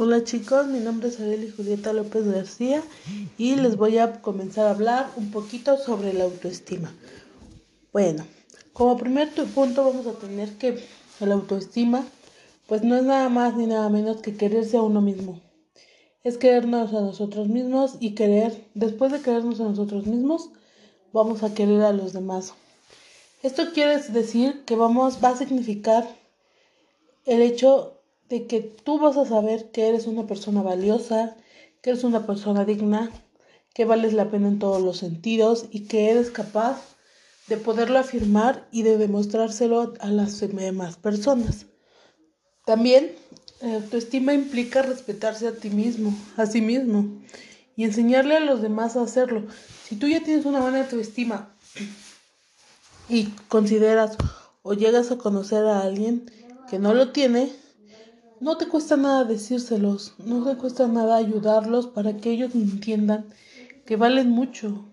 Hola chicos, mi nombre es Adeli Julieta López García y les voy a comenzar a hablar un poquito sobre la autoestima. Bueno, como primer punto vamos a tener que la autoestima pues no es nada más ni nada menos que quererse a uno mismo. Es querernos a nosotros mismos y querer, después de querernos a nosotros mismos, vamos a querer a los demás. Esto quiere decir que vamos, va a significar el hecho de que tú vas a saber que eres una persona valiosa, que eres una persona digna, que vales la pena en todos los sentidos y que eres capaz de poderlo afirmar y de demostrárselo a las demás personas. También la autoestima implica respetarse a ti mismo, a sí mismo y enseñarle a los demás a hacerlo. Si tú ya tienes una buena autoestima y consideras o llegas a conocer a alguien que no lo tiene, no te cuesta nada decírselos, no te cuesta nada ayudarlos para que ellos entiendan que valen mucho,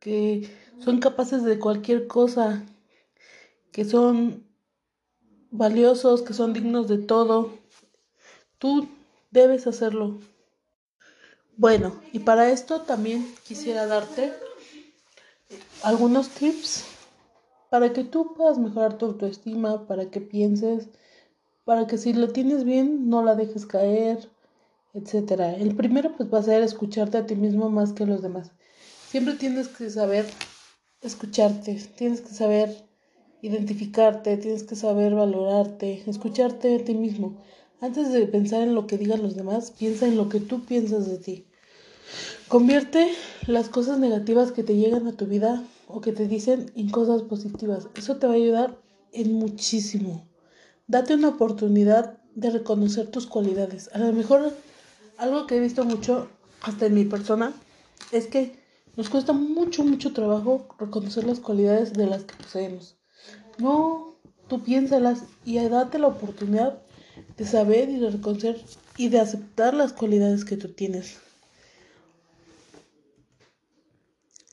que son capaces de cualquier cosa, que son valiosos, que son dignos de todo. Tú debes hacerlo. Bueno, y para esto también quisiera darte algunos tips para que tú puedas mejorar tu autoestima, para que pienses para que si lo tienes bien no la dejes caer, etcétera. El primero pues va a ser escucharte a ti mismo más que a los demás. Siempre tienes que saber escucharte, tienes que saber identificarte, tienes que saber valorarte, escucharte a ti mismo. Antes de pensar en lo que digan los demás, piensa en lo que tú piensas de ti. Convierte las cosas negativas que te llegan a tu vida o que te dicen en cosas positivas. Eso te va a ayudar en muchísimo. Date una oportunidad de reconocer tus cualidades. A lo mejor algo que he visto mucho, hasta en mi persona, es que nos cuesta mucho, mucho trabajo reconocer las cualidades de las que poseemos. No, tú piénsalas y date la oportunidad de saber y de reconocer y de aceptar las cualidades que tú tienes.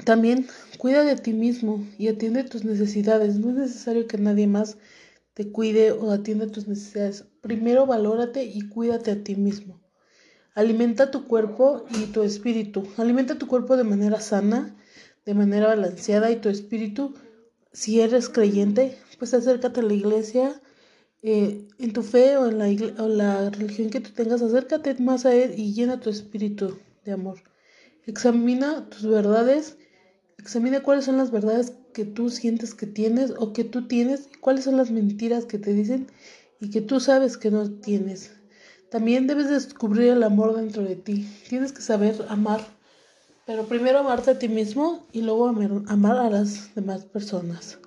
También cuida de ti mismo y atiende tus necesidades. No es necesario que nadie más te cuide o atienda tus necesidades. Primero valórate y cuídate a ti mismo. Alimenta tu cuerpo y tu espíritu. Alimenta tu cuerpo de manera sana, de manera balanceada y tu espíritu, si eres creyente, pues acércate a la iglesia. Eh, en tu fe o en la, la religión que tú tengas, acércate más a Él y llena tu espíritu de amor. Examina tus verdades Examina cuáles son las verdades que tú sientes que tienes o que tú tienes y cuáles son las mentiras que te dicen y que tú sabes que no tienes. También debes descubrir el amor dentro de ti. Tienes que saber amar, pero primero amarte a ti mismo y luego amar a las demás personas.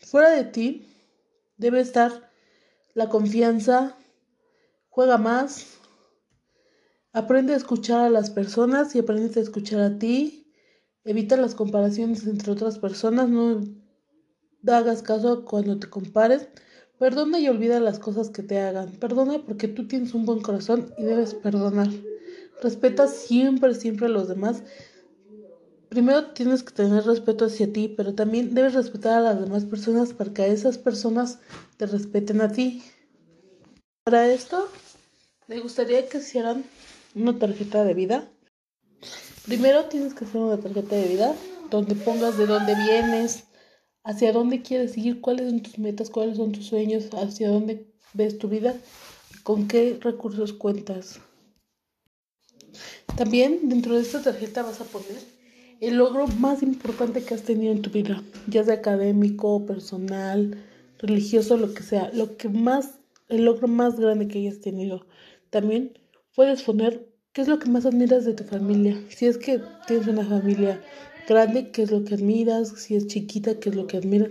Fuera de ti debe estar la confianza. Juega más. Aprende a escuchar a las personas y aprende a escuchar a ti. Evita las comparaciones entre otras personas, no hagas caso cuando te compares. Perdona y olvida las cosas que te hagan. Perdona porque tú tienes un buen corazón y debes perdonar. Respeta siempre, siempre a los demás. Primero tienes que tener respeto hacia ti, pero también debes respetar a las demás personas para que esas personas te respeten a ti. Para esto, me gustaría que hicieran una tarjeta de vida Primero tienes que hacer una tarjeta de vida donde pongas de dónde vienes, hacia dónde quieres ir, cuáles son tus metas, cuáles son tus sueños, hacia dónde ves tu vida, con qué recursos cuentas. También dentro de esta tarjeta vas a poner el logro más importante que has tenido en tu vida, ya sea académico, personal, religioso, lo que sea, lo que más, el logro más grande que hayas tenido. También puedes poner ¿Qué es lo que más admiras de tu familia? Si es que tienes una familia grande, ¿qué es lo que admiras? Si es chiquita, ¿qué es lo que admiras?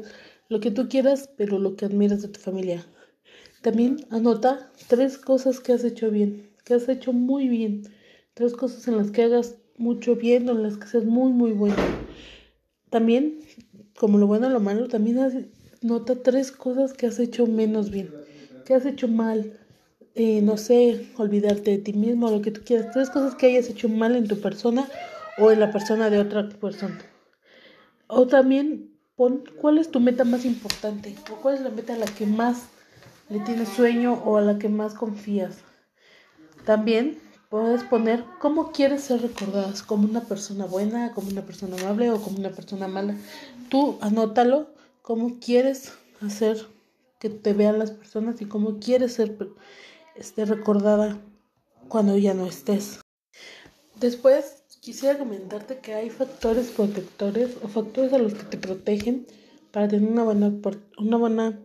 Lo que tú quieras, pero lo que admiras de tu familia. También anota tres cosas que has hecho bien, que has hecho muy bien. Tres cosas en las que hagas mucho bien o en las que seas muy, muy bueno. También, como lo bueno o lo malo, también nota tres cosas que has hecho menos bien, que has hecho mal eh, no sé, olvidarte de ti mismo, lo que tú quieras, tres cosas que hayas hecho mal en tu persona o en la persona de otra persona. O también pon cuál es tu meta más importante o cuál es la meta a la que más le tienes sueño o a la que más confías. También puedes poner cómo quieres ser recordadas, como una persona buena, como una persona amable o como una persona mala. Tú anótalo, cómo quieres hacer que te vean las personas y cómo quieres ser este, recordada cuando ya no estés. Después quisiera comentarte que hay factores protectores o factores a los que te protegen para tener una buena, una buena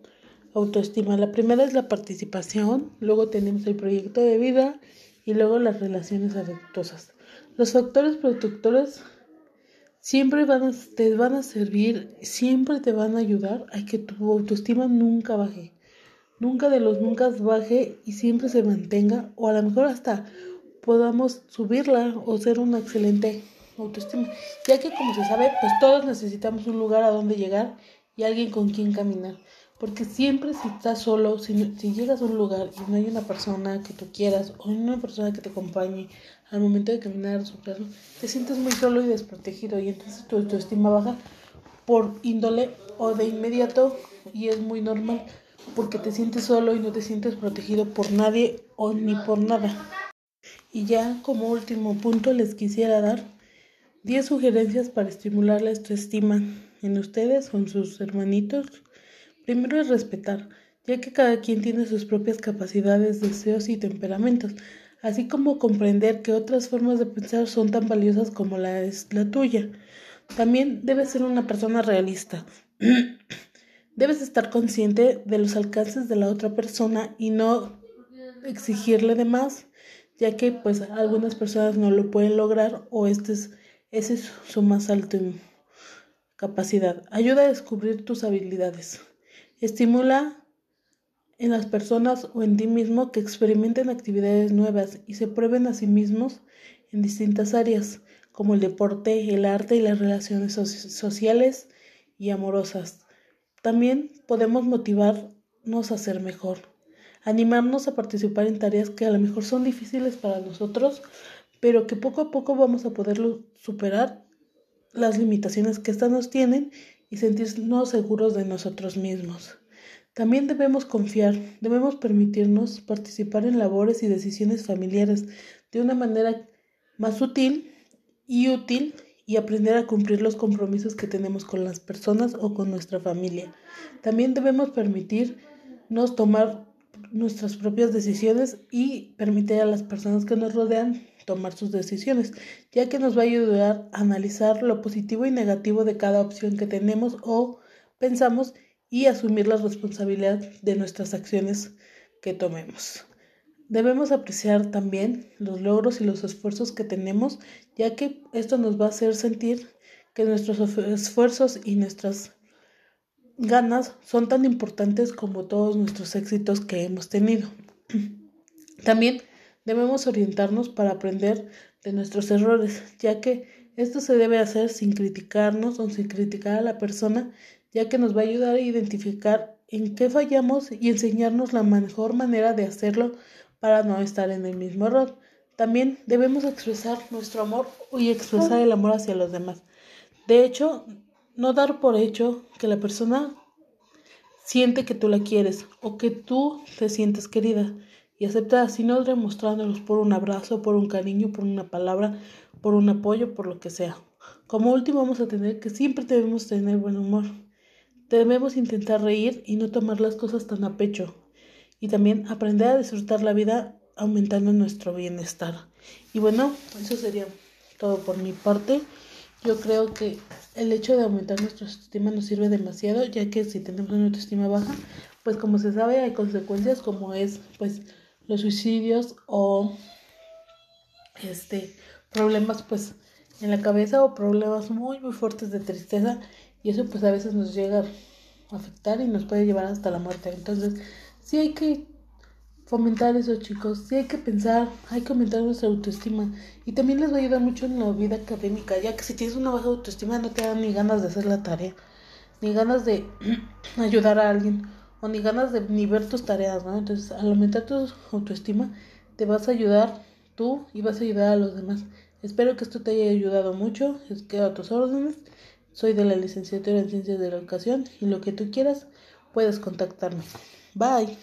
autoestima. La primera es la participación, luego tenemos el proyecto de vida y luego las relaciones afectuosas. Los factores protectores siempre van a, te van a servir, siempre te van a ayudar a que tu autoestima nunca baje. Nunca de los nunca baje y siempre se mantenga o a lo mejor hasta podamos subirla o ser una excelente autoestima. Ya que como se sabe, pues todos necesitamos un lugar a donde llegar y alguien con quien caminar. Porque siempre si estás solo, si, si llegas a un lugar y no hay una persona que tú quieras o una persona que te acompañe al momento de caminar, superarlo, te sientes muy solo y desprotegido y entonces tu autoestima baja por índole o de inmediato y es muy normal porque te sientes solo y no te sientes protegido por nadie o ni por nada. Y ya como último punto les quisiera dar 10 sugerencias para estimular la autoestima en ustedes o en sus hermanitos Primero es respetar, ya que cada quien tiene sus propias capacidades, deseos y temperamentos, así como comprender que otras formas de pensar son tan valiosas como la la tuya. También debes ser una persona realista. debes estar consciente de los alcances de la otra persona y no exigirle de más, ya que pues algunas personas no lo pueden lograr o este es, es su más alto capacidad. Ayuda a descubrir tus habilidades. Estimula en las personas o en ti mismo que experimenten actividades nuevas y se prueben a sí mismos en distintas áreas, como el deporte, el arte y las relaciones sociales y amorosas. También podemos motivarnos a ser mejor, animarnos a participar en tareas que a lo mejor son difíciles para nosotros, pero que poco a poco vamos a poderlo superar las limitaciones que éstas nos tienen y sentirnos seguros de nosotros mismos. También debemos confiar, debemos permitirnos participar en labores y decisiones familiares de una manera más sutil y útil y aprender a cumplir los compromisos que tenemos con las personas o con nuestra familia. También debemos permitirnos tomar nuestras propias decisiones y permitir a las personas que nos rodean tomar sus decisiones, ya que nos va a ayudar a analizar lo positivo y negativo de cada opción que tenemos o pensamos y asumir la responsabilidad de nuestras acciones que tomemos. Debemos apreciar también los logros y los esfuerzos que tenemos, ya que esto nos va a hacer sentir que nuestros esfuerzos y nuestras ganas son tan importantes como todos nuestros éxitos que hemos tenido. También Debemos orientarnos para aprender de nuestros errores, ya que esto se debe hacer sin criticarnos o sin criticar a la persona, ya que nos va a ayudar a identificar en qué fallamos y enseñarnos la mejor manera de hacerlo para no estar en el mismo error. También debemos expresar nuestro amor y expresar el amor hacia los demás. De hecho, no dar por hecho que la persona siente que tú la quieres o que tú te sientes querida y aceptar así no demostrándolos por un abrazo, por un cariño, por una palabra, por un apoyo, por lo que sea. Como último vamos a tener que siempre debemos tener buen humor. Debemos intentar reír y no tomar las cosas tan a pecho. Y también aprender a disfrutar la vida aumentando nuestro bienestar. Y bueno, eso sería todo por mi parte. Yo creo que el hecho de aumentar nuestra autoestima nos sirve demasiado, ya que si tenemos una autoestima baja, pues como se sabe hay consecuencias como es pues los suicidios o este problemas pues en la cabeza o problemas muy muy fuertes de tristeza y eso pues a veces nos llega a afectar y nos puede llevar hasta la muerte entonces sí hay que fomentar eso chicos sí hay que pensar hay que aumentar nuestra autoestima y también les va a ayudar mucho en la vida académica ya que si tienes una baja autoestima no te dan ni ganas de hacer la tarea ni ganas de ayudar a alguien o ni ganas de ni ver tus tareas, ¿no? Entonces, al aumentar tu autoestima, te vas a ayudar tú y vas a ayudar a los demás. Espero que esto te haya ayudado mucho. Es que a tus órdenes. Soy de la licenciatura en Ciencias de la Educación y lo que tú quieras puedes contactarme. Bye.